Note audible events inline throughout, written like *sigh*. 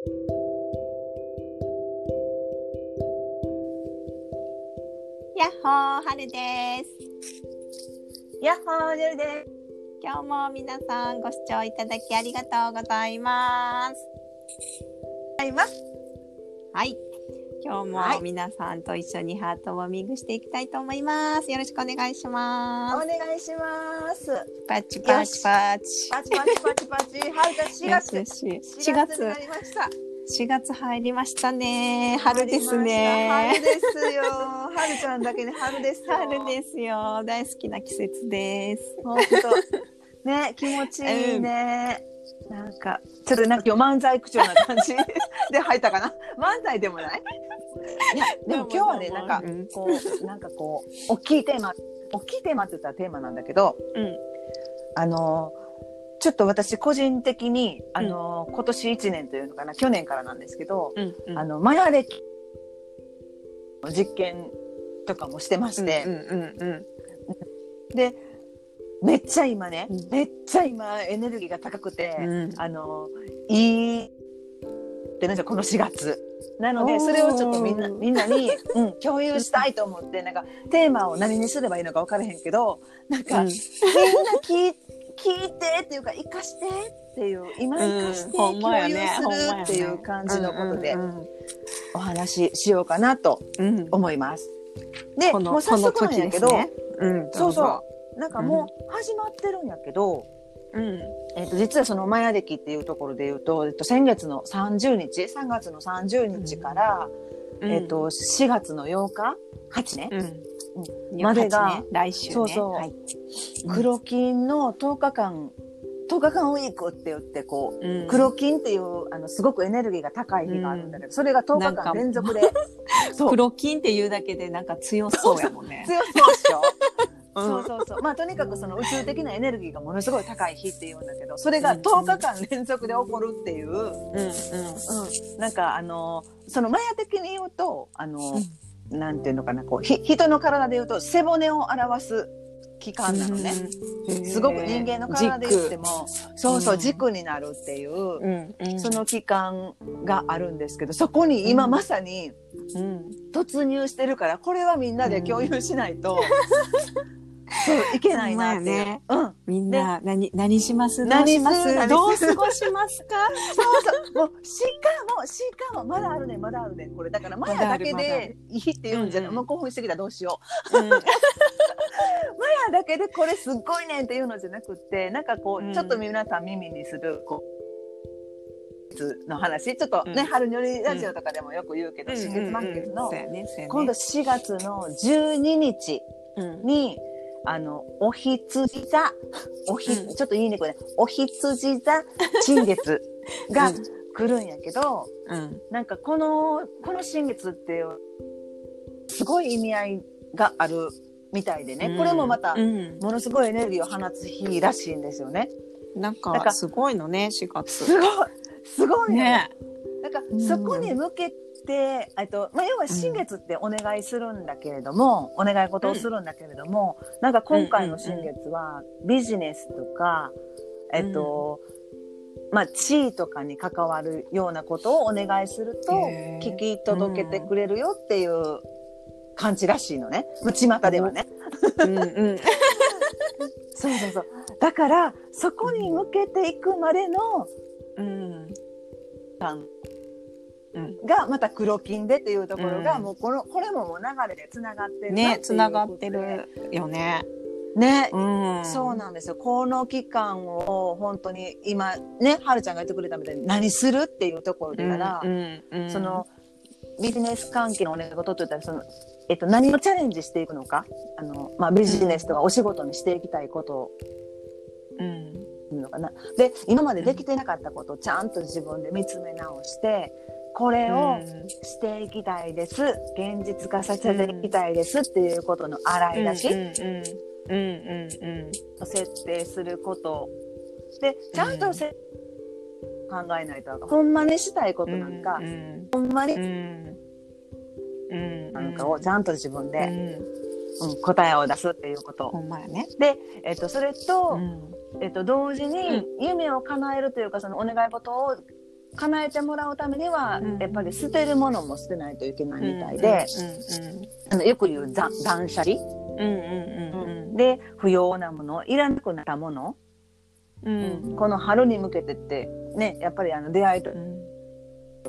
やっほー、はるです。やっほー、ジェルです。今日も皆さんご視聴いただきありがとうございます。はい。今日はいも皆さんと一緒にハートウォーミングしていきたいと思います。よろしくお願いしおます。願いします。パチパチパチ。パチパチパチパチ。はい、じゃあ4月。よしよし4 4月月になりました。4月入りましたね。春ですね。春ですよ。*laughs* 春ちゃんだけに春ですよ。春ですよ。大好きな季節です。本当。ね、気持ちいいね。なんか、ちょっとなんか漫才口調な感じ *laughs* で入ったかな？漫才でもない？でも今日はね、なんかうん、こう、なんかこう、大きいテーマ。大きいテーマって言ったらテーマなんだけど。うん。あのちょっと私個人的にあの、今年1年というのかな去年からなんですけど、うん。うん。あのマヤ歴の実験とかもしてまして、うんうんうんでめっちゃ今ね、うんめっちゃ今エネルギーが高くて、うん。あのいいってなんじゃこの4月。なのでそれをちょっとみんなみんなに、うん、共有したいと思ってなんかテーマを何にすればいいのか分からへんけどなんか、うん。みんな聞い *laughs* 聞いてっていうか生かしてっていう今生かして共有するっていう感じのことでうんお話ししようかなとうん。うん思います。でこのもう早速なんやけど、ね。うん、そうそう。なんかもう始まってるんやけど、うん。えっと実はそのマヤ暦っていうところで言うと、えっと先月の30日3月の30日から、うんえっと4月の8日8ね、うん。までが来週ね。そうそうはい。黒金の10日間10日間ウィークって言ってこううん黒金っていうあのすごくエネルギーが高い日があるんだけど、それが10日間連続で *laughs* そう黒金っていうだけでなんか強そうやもんね。*laughs* 強そうでしょ、うんそうそうそう。まあとにかくその宇宙的なエネルギーがものすごい高い日っていうんだけどそれが10日間連続で起こるっていう、うんうんうん。なんかあのそのマヤ的に言うとあの、なんていうのかなこうひ人の体で言うと背骨を表す器官なのね、うん。すごく人間の体で言ってもそうそううん軸になるっていう。その器官があるんですけどそこに今まさにうん。突入してるからこれはみんなで共有しないと、*laughs* そういけないなってねう。ん。みんな何何します？どう何します？どう過ごしますか？そうそう。もうしかもしかもまだあるねまだあるねこれだからマヤだけでいいって言うんじゃない、うんうん。もう興奮してきたどうしよう。んうマヤだけでこれすっごいねんっていうのじゃなくってなんかこう、うん。ちょっと皆さん耳にするこうの話。ちょっとね、うん。春にょりラジオとかでもよく言うけど、新月満月の、今度4月の12日うん。にあのお羊座おひ、うん。ちょっと言いいねお羊座新月 *laughs* がうん。来るんやけど、うん。なんかこのこの新月ってすごい意味合いがあるみたいでね、これもまたうん。ものすごいエネルギーを放つ日らしいんですよね。なんかかすごいのね4月。すごいすごいね。ね。なんかうんそこに向けて、えっとまあ、要は新月ってお願いするんだけれども、お願い事をするんだけれども、なんか今回の新月はビジネスとか、えっと、まあ地位とかに関わるようなことをお願いすると聞き届けてくれるよっていう感じらしいのね。もう巷ではね。うん。うん *laughs* そうそうそう。だからそこに向けていくまでのうん。感うんがまた黒金でっていうところが、うん。もうこのこれももう流れでつながってるなねつながってるよね。ね、うん。そうなんですよ。この期間を本当に今ねはるちゃんが言ってくれたみたいに何するっていうところでから、うんうんそのビジネス関係のお願い事といったらその、えっと、何をチャレンジしていくのか？あの、まあ、ビジネスとかお仕事にしていきたいこと。うん。のかな。で今までできてなかったことをちゃんと自分で見つめ直してこれをしていきたいです。現実化させていきたいです。っていうことの洗い出し、うんうんうん。うん設定すること。でちゃんとせ、考えないとほんまにしたいことなんか、うんほんまになんかをちゃんと自分うで、ん。うん答えを出すっていうこと。ほんまやね。で、えっと、それと、うん。えっと、同時に夢を叶えるというかそのお願い事を叶えてもらうためには、うん。やっぱり捨てるものも捨てないといけないみたいで、あのよく言う断断捨離、うん。うん。うん。うんで不要なものいらなくなったもの、うん。うんこの春に向けてってねやっぱりあの出会いとうん。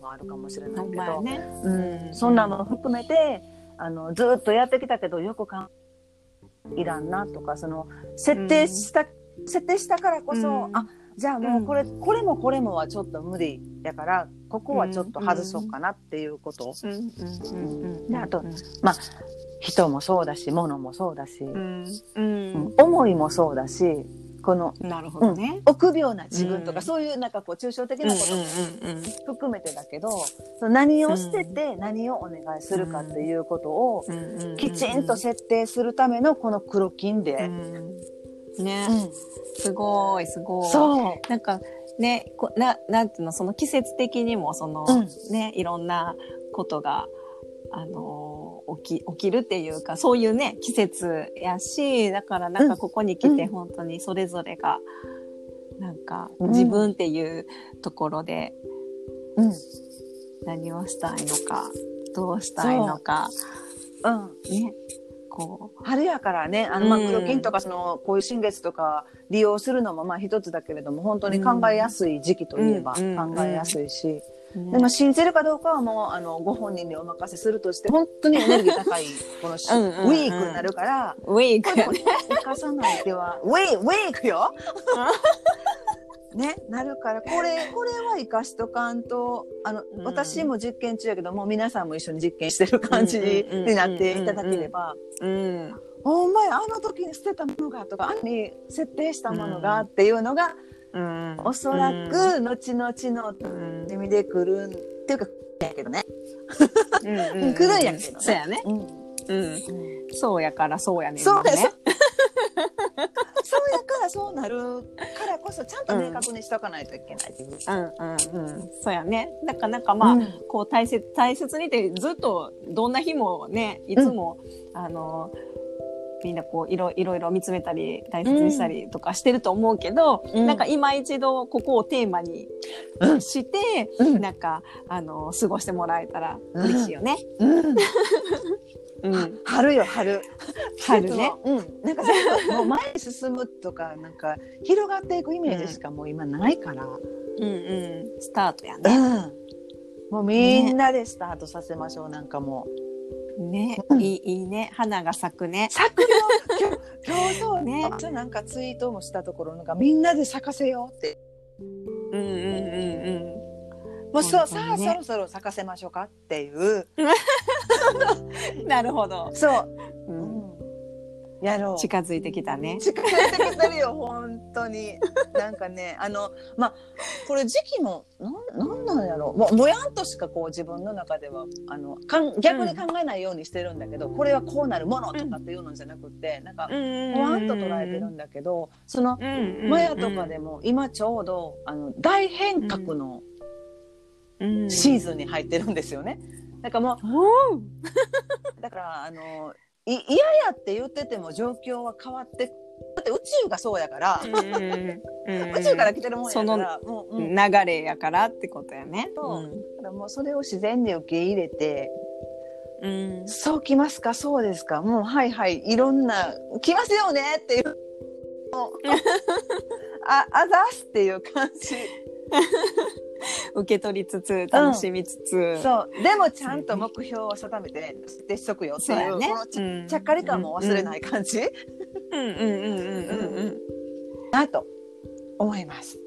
かあるかもしれないけど、ね。うん、そんなもの含めてあのずっとやってきたけどよくかんいらんなとかその設定した、設定したからこそ、うん。あじゃあもうこれ、これもこれもはちょっと無理やからここはちょっと外そうかなっていうこと、うん。うん。うん。うん。であと人もそうだし物もそうだし、うん。ううん。ん思いもそうだしこのなるほどね。臆病な自分とか、うん。そういうなんかこう抽象的うんうなんこともうんうん含めてだけど、その何を捨てて何をお願いするかっていうことをうん。うん。うん。きちんと設定するためのこの黒金で、うんね。うん。すごいすごい。そう。なんかねこななんていうのその季節的にもその、うん。ねいろんなことがあの起き起きるっていうかそういうね季節やしだからなんかここに来てうん。本当にそれぞれが、なんかうん。自分っていうところでうん。何をしたいのかどうしたいのかうん、ねこ春やからねあの、まあ、うん。黒金とかそのこういう新月とか利用するのもまあ一つだけれども本当に考えやすい時期といえばうん考えやすいし、でまあ、信じるかどうかはもうあのご本人にお任せするとして本当にエネルギー高いこのウィークになるから。ウィーク。生かさない手は、ウェイ、ウェイクよ *laughs* ね、なるから、これ、これは生かしとかんと、あの、うん私も実験中やけども、皆さんも一緒に実験してる感じになっていただければ、うんほんまや、あの時に捨てたものがとか、あに設定したものがっていうのが、うんおそらく、後々のうん意味で来るんっていうか、やけどね。うんうんうん来るんやけどねそうやね。うん。うん。そうやからそうやねんね。そうそうなるからこそ、ちゃんと明確にしとかないといけない。う。うんうんうん。そうやね。だからなんかまあ、うん。こう大切、大切にってずっとどんな日もね、いつも、あの、みんなこういろいろいろ見つめたり大切にしたりとかしてると思うけど、うん。なんか今一度ここをテーマにうん。して、うん。なんかあの過ごしてもらえたら嬉しいよね。うん。うん。春よ春春 *laughs* ね。うん。なんか *laughs* もう前に進むとかなんか広がっていくイメージしかもう今ないから、うんうん。スタートやうね。ん。もうみんなでスタートさせましょう、なんかもう。ね、うん。いいいいね。花が咲くね。咲くよ。*laughs* 今日今日そう。ね。なんかツイートもしたところなんかみんなで咲かせようって。うんうんうんもうそう、さあそろそろ咲かせましょうかっていう。うん。なるほど。そう、う、うん。ん、やろう。近づいてきたね。近づいてきてるよ本当に。なんかねあのまあこれ時期もなんなんなんやろ。うももやんとしかこう自分の中ではあのかん逆に考えないようにしてるんだけど、これはこうなるものとかっていうのじゃなくて、なんかうんうんほわんと捉えてるんだけどそのうんうんうんマヤとかでも今ちょうどあの大変革のうんシーズンに入ってるんですよね。*laughs* だからもうだからあのい嫌やって言ってても状況は変わってだって宇宙がそうやから、宇宙から来てるもんやからもう、うん、だ流れやからってことやね。そう。からもうそれを自然に受け入れてうん。そうきますか？そうですか？もうはいはい。いろんな来ますよねっていう *laughs* ああざすっていう感じ *laughs* 受け取りつつ楽しみつつ、そう。でもちゃんと目標を定めて設定しとくよっていうね。このち,、うんちゃっかり感も忘れない感じ、うんうんうんうんうん。うん。なと思います。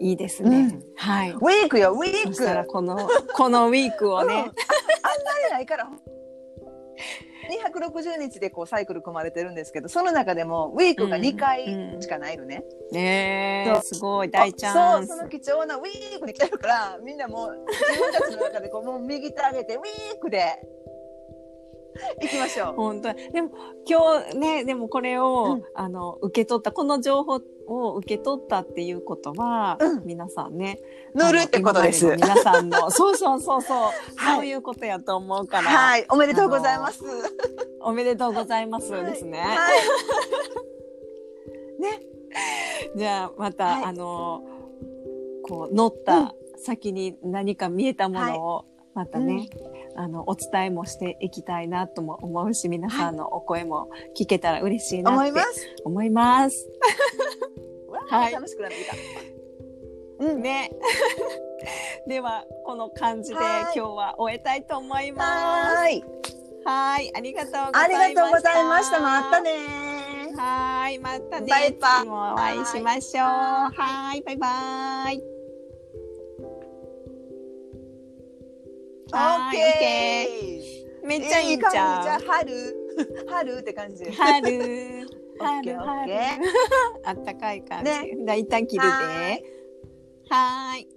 いいですね。うん。はい。ウィークよウィーク。このこのウィークをね。あん、まりないから260日でこうサイクル組まれてるんですけどその中でもウィークが2回しかないのね、そう。ねえすごい大チャンス。そうその貴重なウィークに来てるからみんなもう自分たちの中でこうもう右手上げてウィークで *laughs* 行きましょう。本当。にでも今日ねでもこれを、うん。あの受け取ったこの情報を受け取ったっていうことは、うん。皆さんね乗るってことです。皆さんの *laughs* そうそうそうそう、はい。そういうことやと思うから、はい、おめでとうございます。おめでとうございますですね。はい。ね、じゃあまた、はい。あのこう乗った先に何か見えたものをまたね、あの、お伝えもしていきたいなとも思うし、皆さんのお声も聞けたら嬉しいなって思います。思います。*laughs* は、はいい楽しくなってきた。うん。ね。*laughs* では、この感じではい今日は終えたいと思います。はーい。はい、ありがとうございました。ありがとうございました。またねはい、またね。バイバイお会いしましょう。はい、バイバイ。オはいッケー。めっちゃいいじ感じじゃん。ゃあ春春って感じ。春。オッケー。*laughs* あったかい感じ。ねじゃあ一旦切るで。はい。